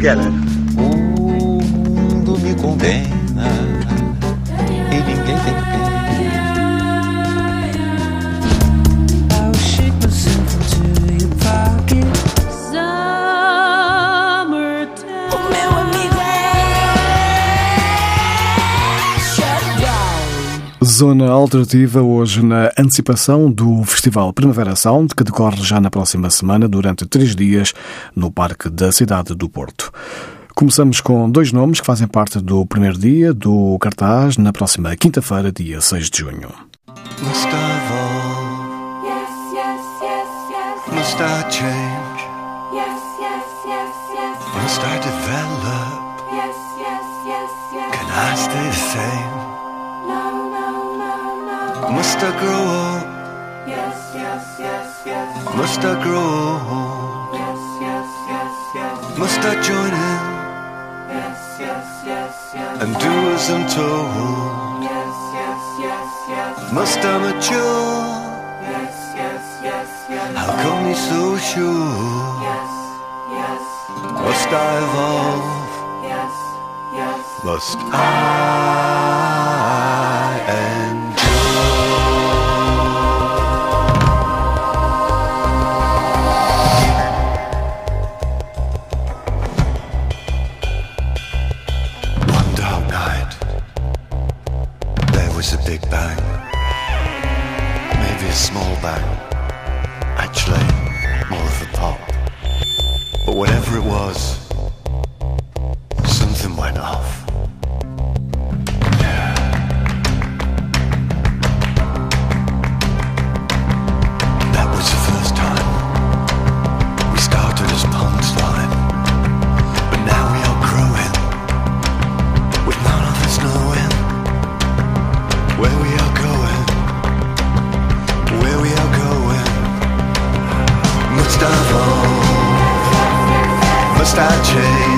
Together. O mundo me condena Zona Alternativa hoje na antecipação do Festival Primavera Sound, que decorre já na próxima semana durante três dias no Parque da Cidade do Porto. Começamos com dois nomes que fazem parte do primeiro dia do cartaz na próxima quinta-feira, dia 6 de junho. Must I evolve? Yes, yes, yes, yes, Must I change? yes, yes, yes, yes, Must I develop? yes, yes, yes, yes. Can I stay the same? Must I grow up? Yes, yes, yes, yes, Must I grow old? yes, yes, yes, yes, Must I join in yes, yes, yes, yes, and do as I'm told? yes, yes, yes, yes, Must I mature? yes, yes, yes, yes, How come you're so sure? yes, yes, Must I evolve? yes, yes. Must I small bang. Actually, more of a pop. But whatever it was, something went off. That was the first time we started as punchline, but now we are growing with none of us knowing where we are change?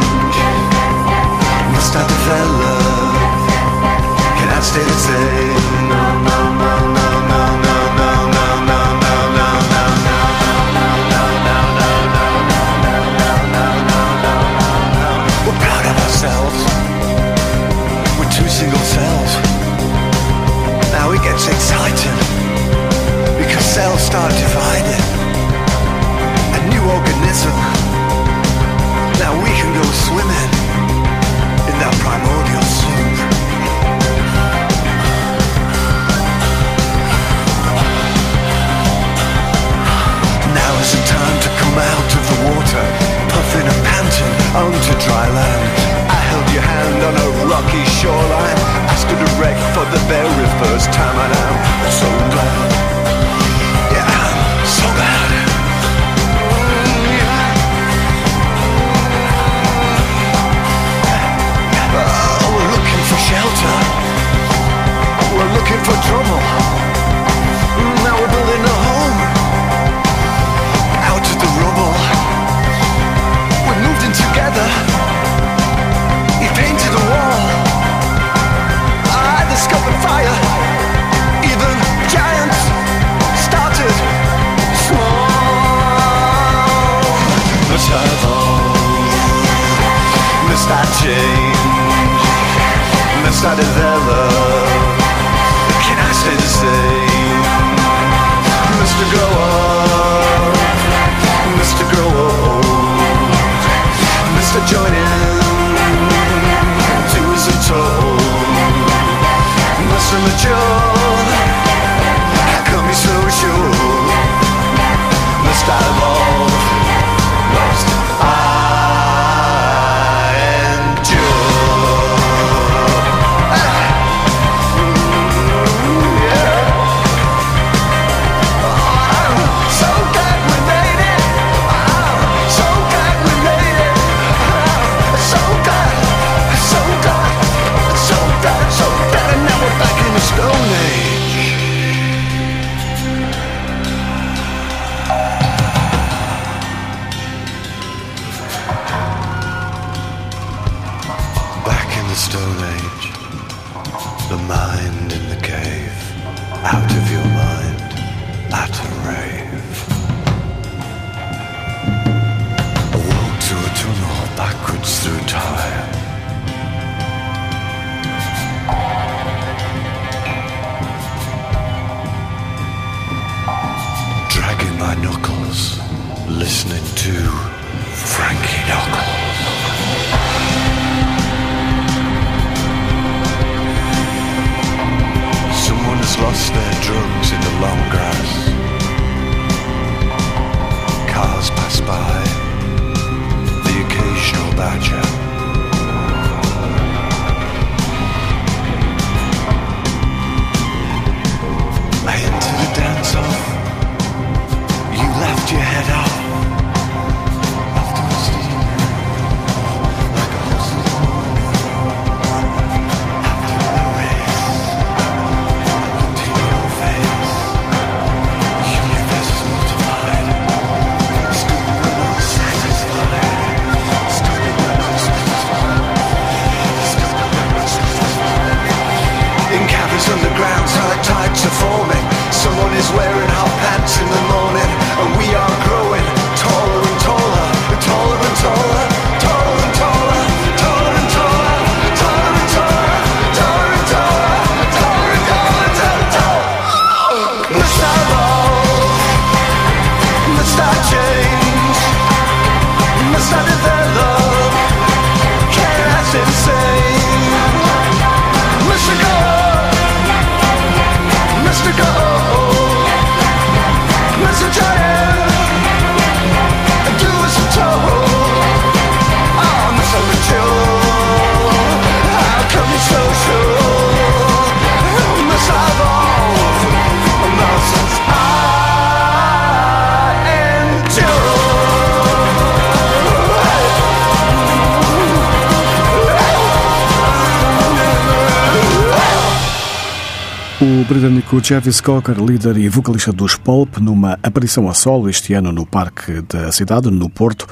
músico Javis Cocker, líder e vocalista dos Pulp, numa aparição a solo este ano no Parque da Cidade, no Porto,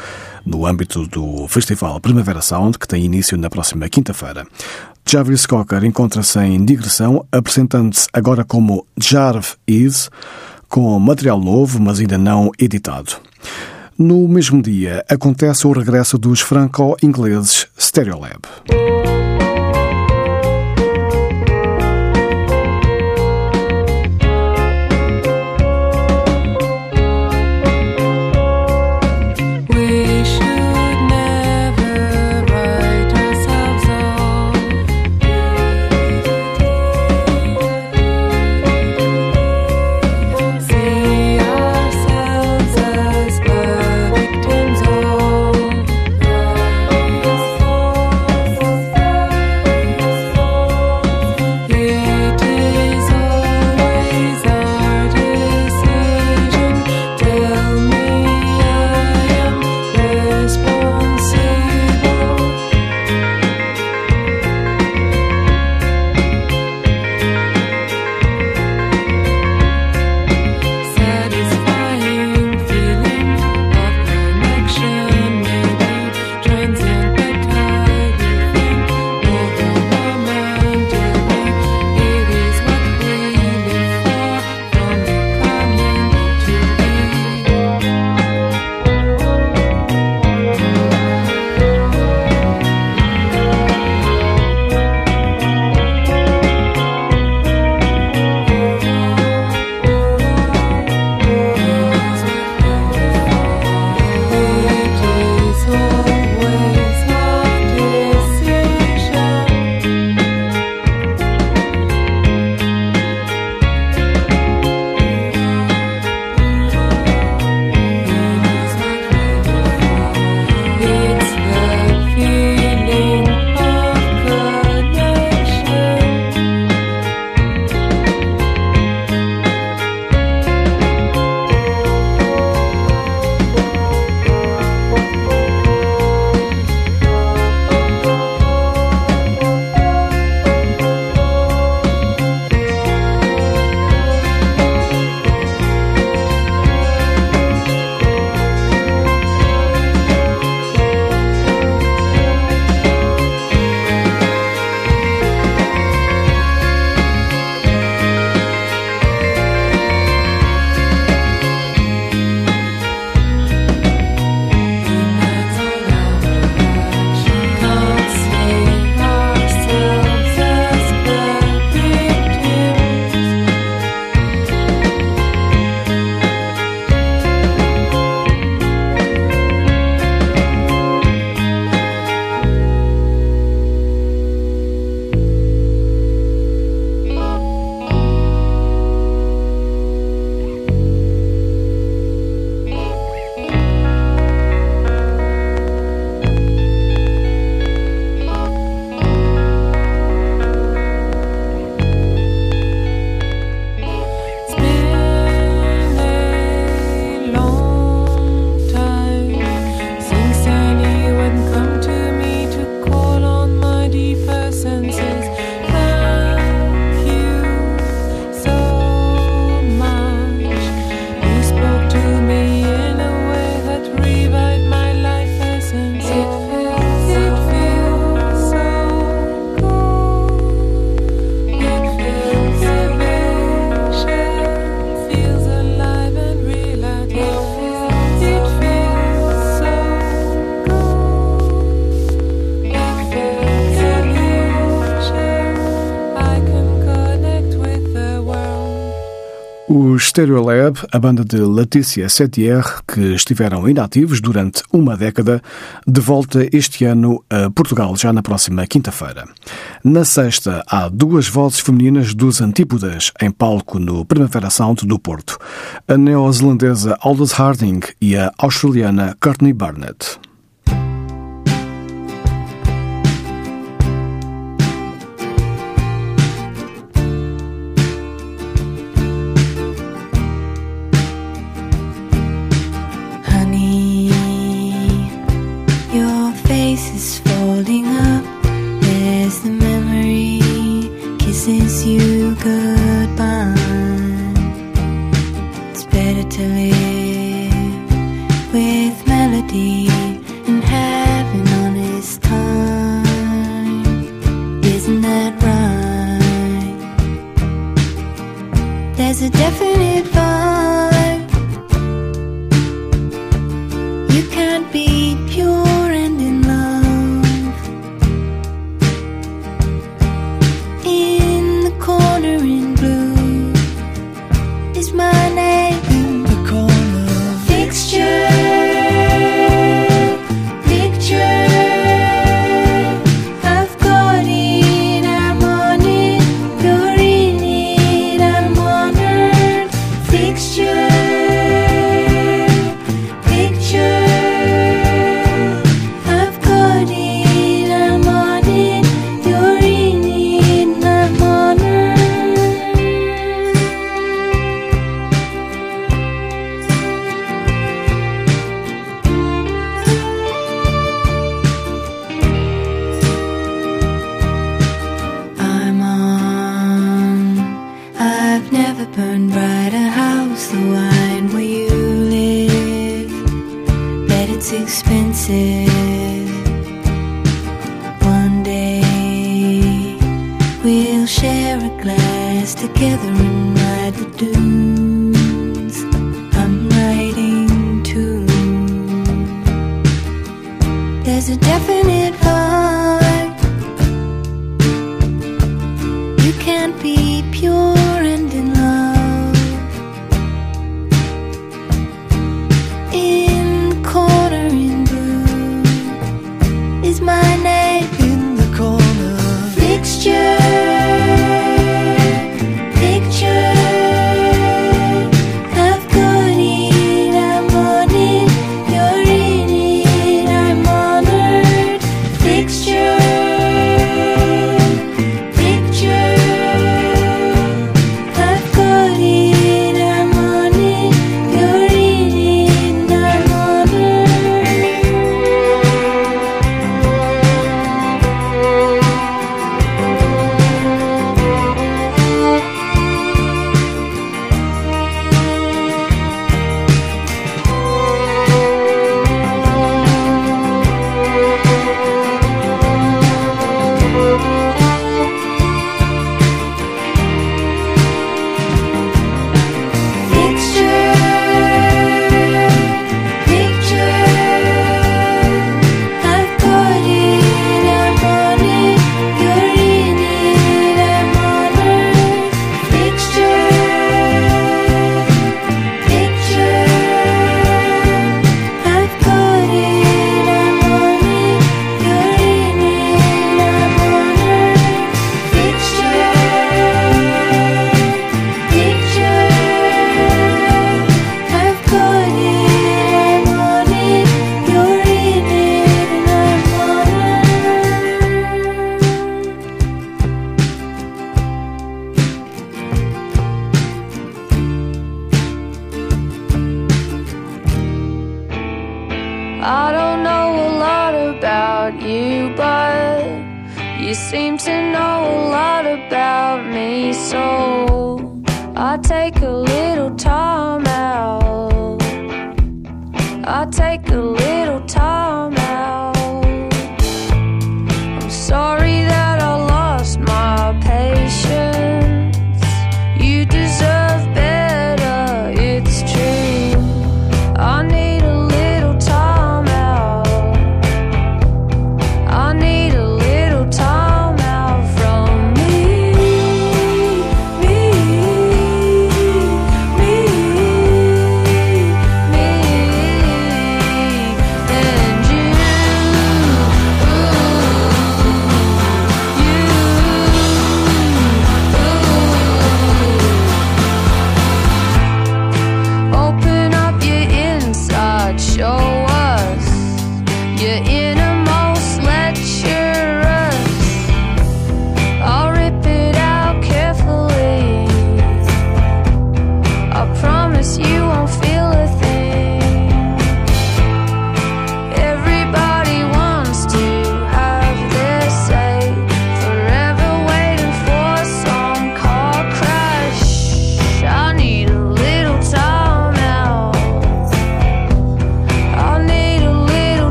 no âmbito do Festival Primavera Sound, que tem início na próxima quinta-feira. Javis Cocker encontra-se em digressão, apresentando-se agora como Jarve Is, com material novo, mas ainda não editado. No mesmo dia, acontece o regresso dos franco-ingleses Stereolab. Stereo Lab, a banda de Letícia Setier, que estiveram inativos durante uma década, de volta este ano a Portugal, já na próxima quinta-feira. Na sexta, há duas vozes femininas dos Antípodas, em palco no Primavera Sound do Porto. A neozelandesa Aldous Harding e a australiana Courtney Barnett. isn't that right? There's a definite vibe you can't beat. share a glass together and ride the dunes. I'm riding too. There's a definite vibe. You can't be pure.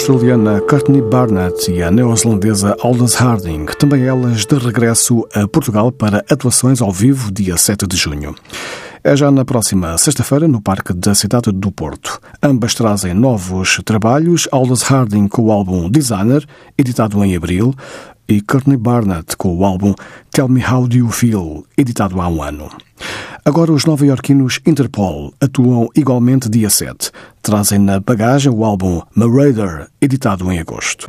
Australiana Courtney Barnett e a neozelandesa Aldous Harding, também elas de regresso a Portugal para atuações ao vivo dia 7 de junho. É já na próxima sexta-feira no Parque da Cidade do Porto. Ambas trazem novos trabalhos, Aldous Harding com o álbum Designer, editado em abril, e Courtney Barnett com o álbum Tell Me How Do You Feel, editado há um ano. Agora os nova-iorquinos Interpol atuam igualmente dia 7. Trazem na bagagem o álbum Marauder, editado em agosto.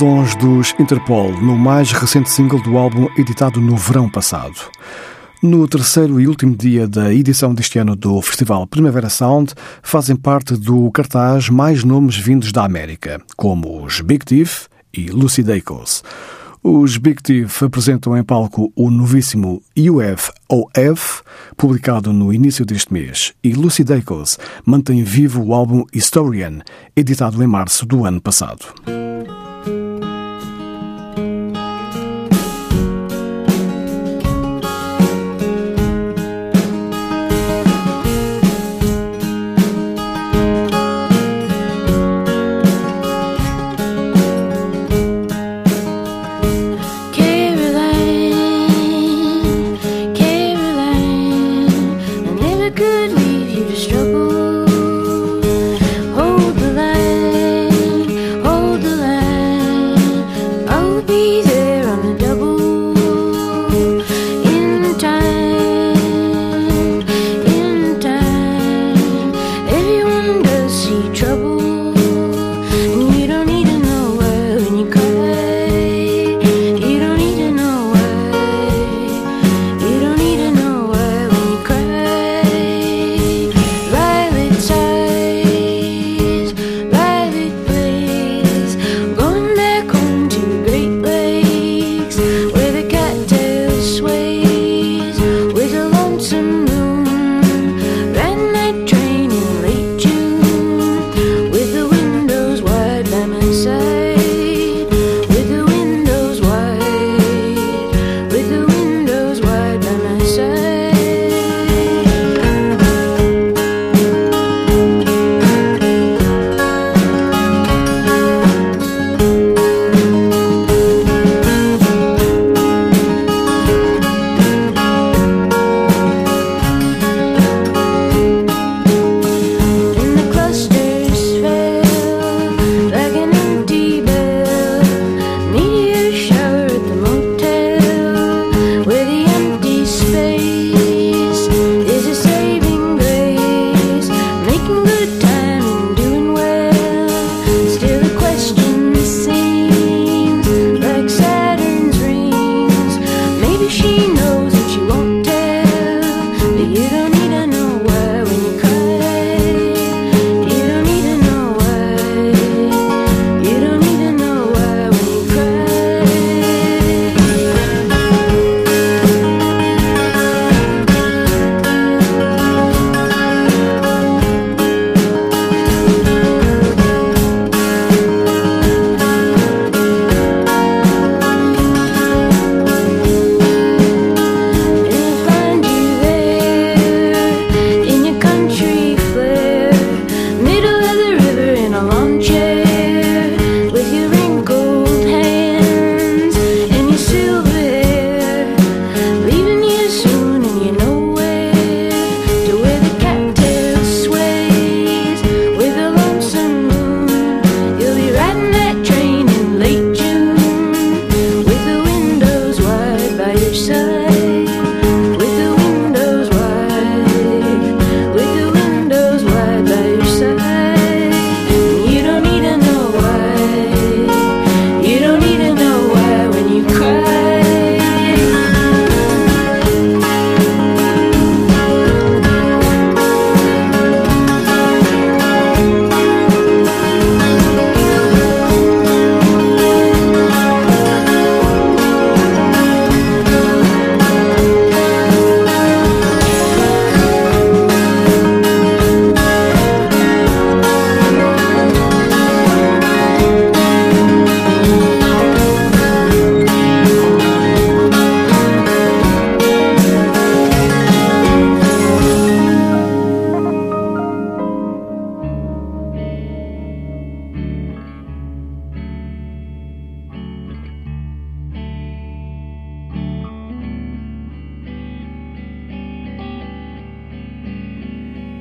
Sons dos Interpol, no mais recente single do álbum editado no verão passado. No terceiro e último dia da edição deste ano do Festival Primavera Sound, fazem parte do cartaz mais nomes vindos da América, como os Big Thief e Lucy Dacos. Os Big Thief apresentam em palco o novíssimo UFOF, publicado no início deste mês, e Lucy Dacos mantém vivo o álbum Historian, editado em março do ano passado.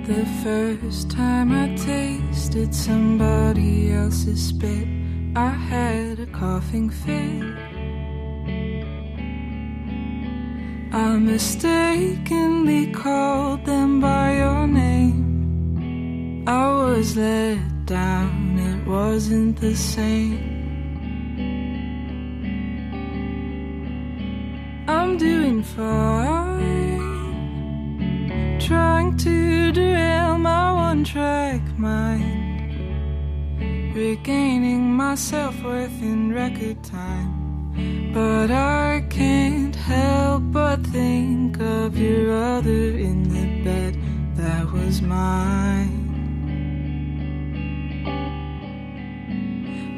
The first time I tasted somebody else's spit, I had a coughing fit. I mistakenly called them by your name. I was let down, it wasn't the same. I'm doing fine trying to derail my one track mind. Regaining my self worth in record time. But I can't help but think of your other in the bed that was mine.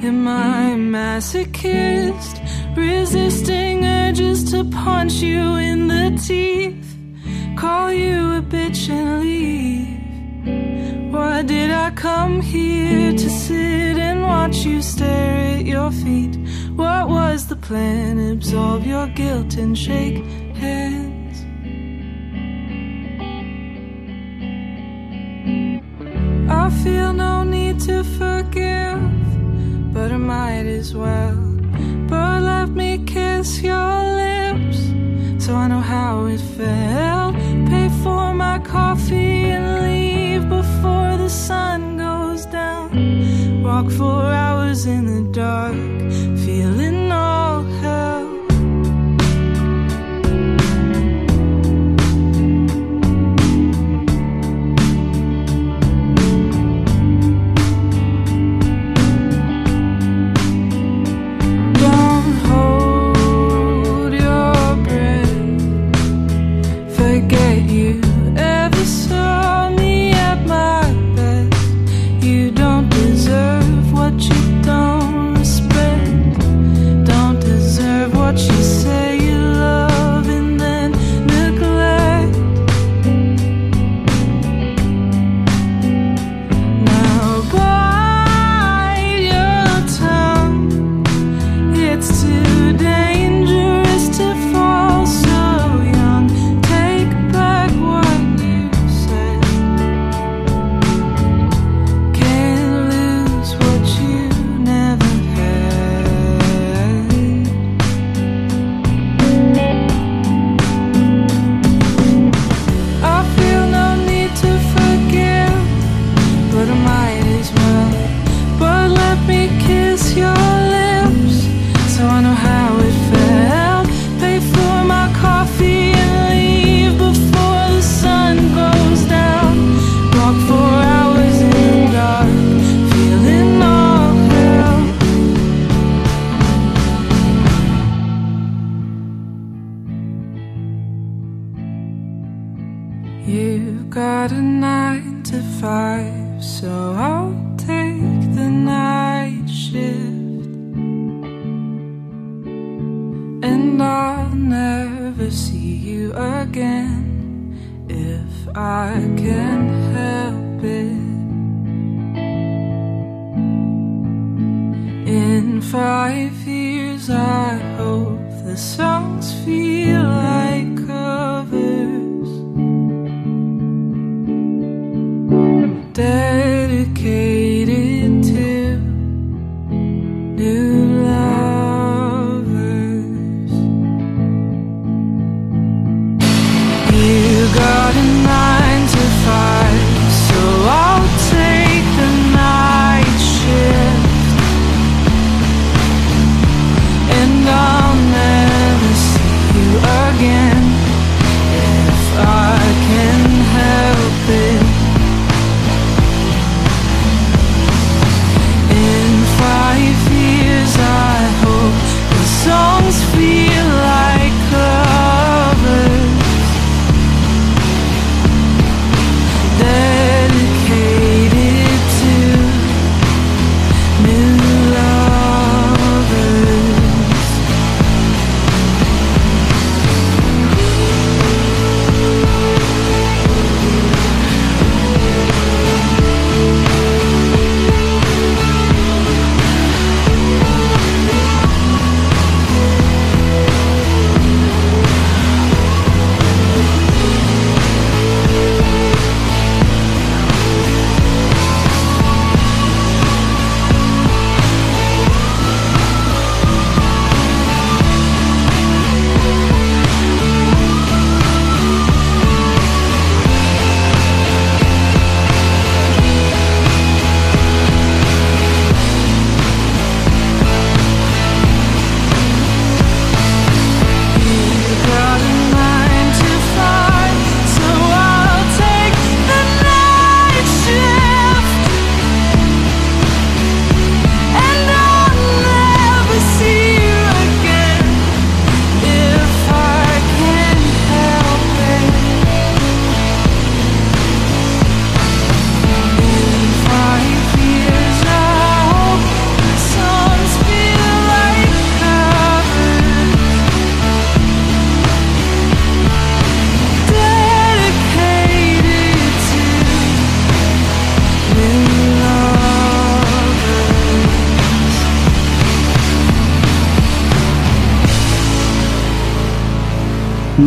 Am I masochist? Resisting urges to punch you in the teeth. Call you a bitch and leave. Why did I come here to sit and watch you stare at your feet? What was the plan? Absolve your guilt and shake hands. I feel no need to forgive, but I might as well. But let me kiss your lips so I know how it felt. For my coffee and leave before the sun goes down. Walk for hours in the dark, new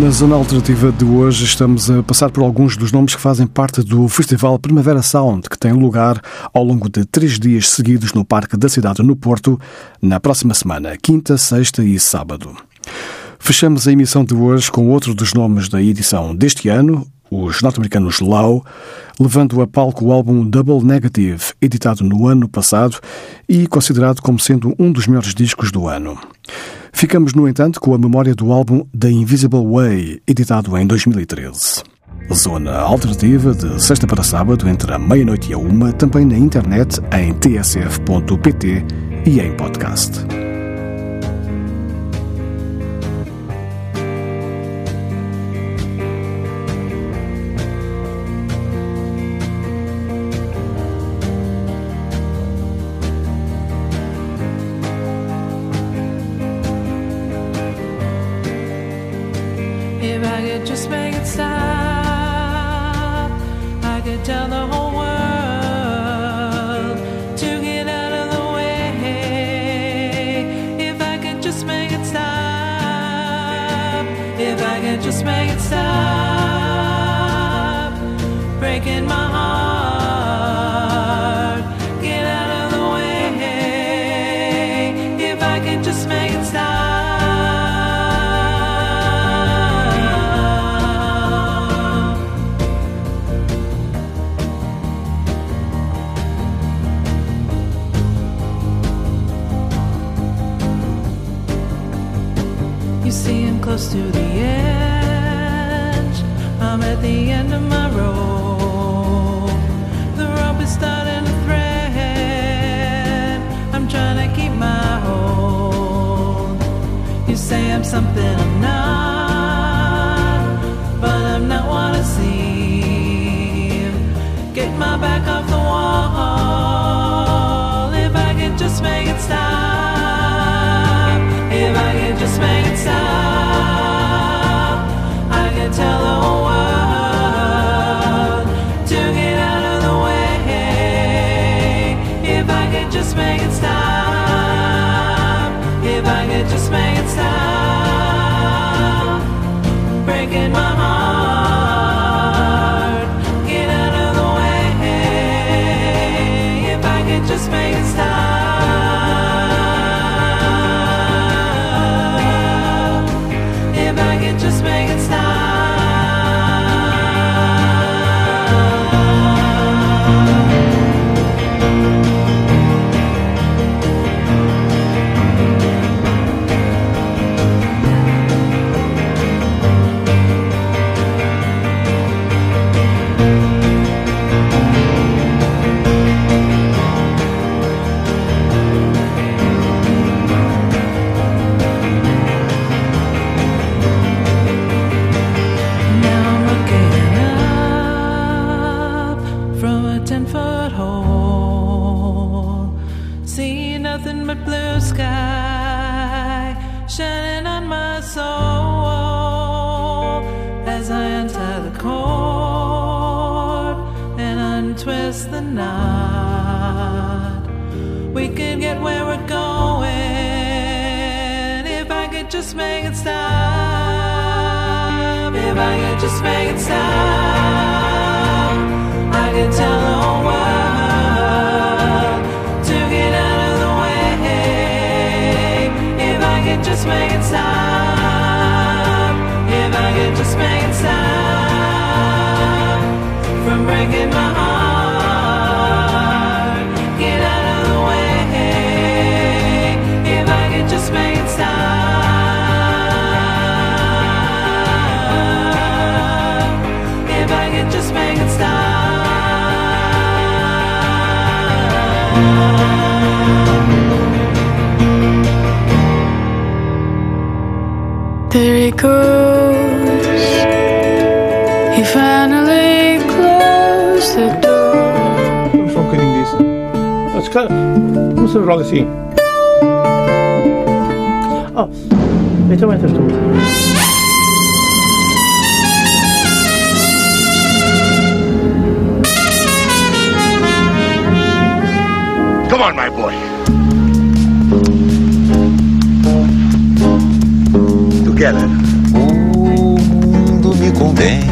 Na zona alternativa de hoje estamos a passar por alguns dos nomes que fazem parte do Festival Primavera Sound, que tem lugar ao longo de três dias seguidos no Parque da Cidade no Porto, na próxima semana, quinta, sexta e sábado. Fechamos a emissão de hoje com outro dos nomes da edição deste ano, os norte-americanos Low, levando a palco o álbum Double Negative, editado no ano passado e considerado como sendo um dos melhores discos do ano. Ficamos, no entanto, com a memória do álbum The Invisible Way, editado em 2013. Zona alternativa de sexta para sábado, entre a meia-noite e a uma, também na internet em tsf.pt e em podcast. There he goes. He finally closed the door. Vamos só um bocadinho disso. Mas, cara, não sabes logo assim. Ah, então entras tu. Come on, my boy. Me convém.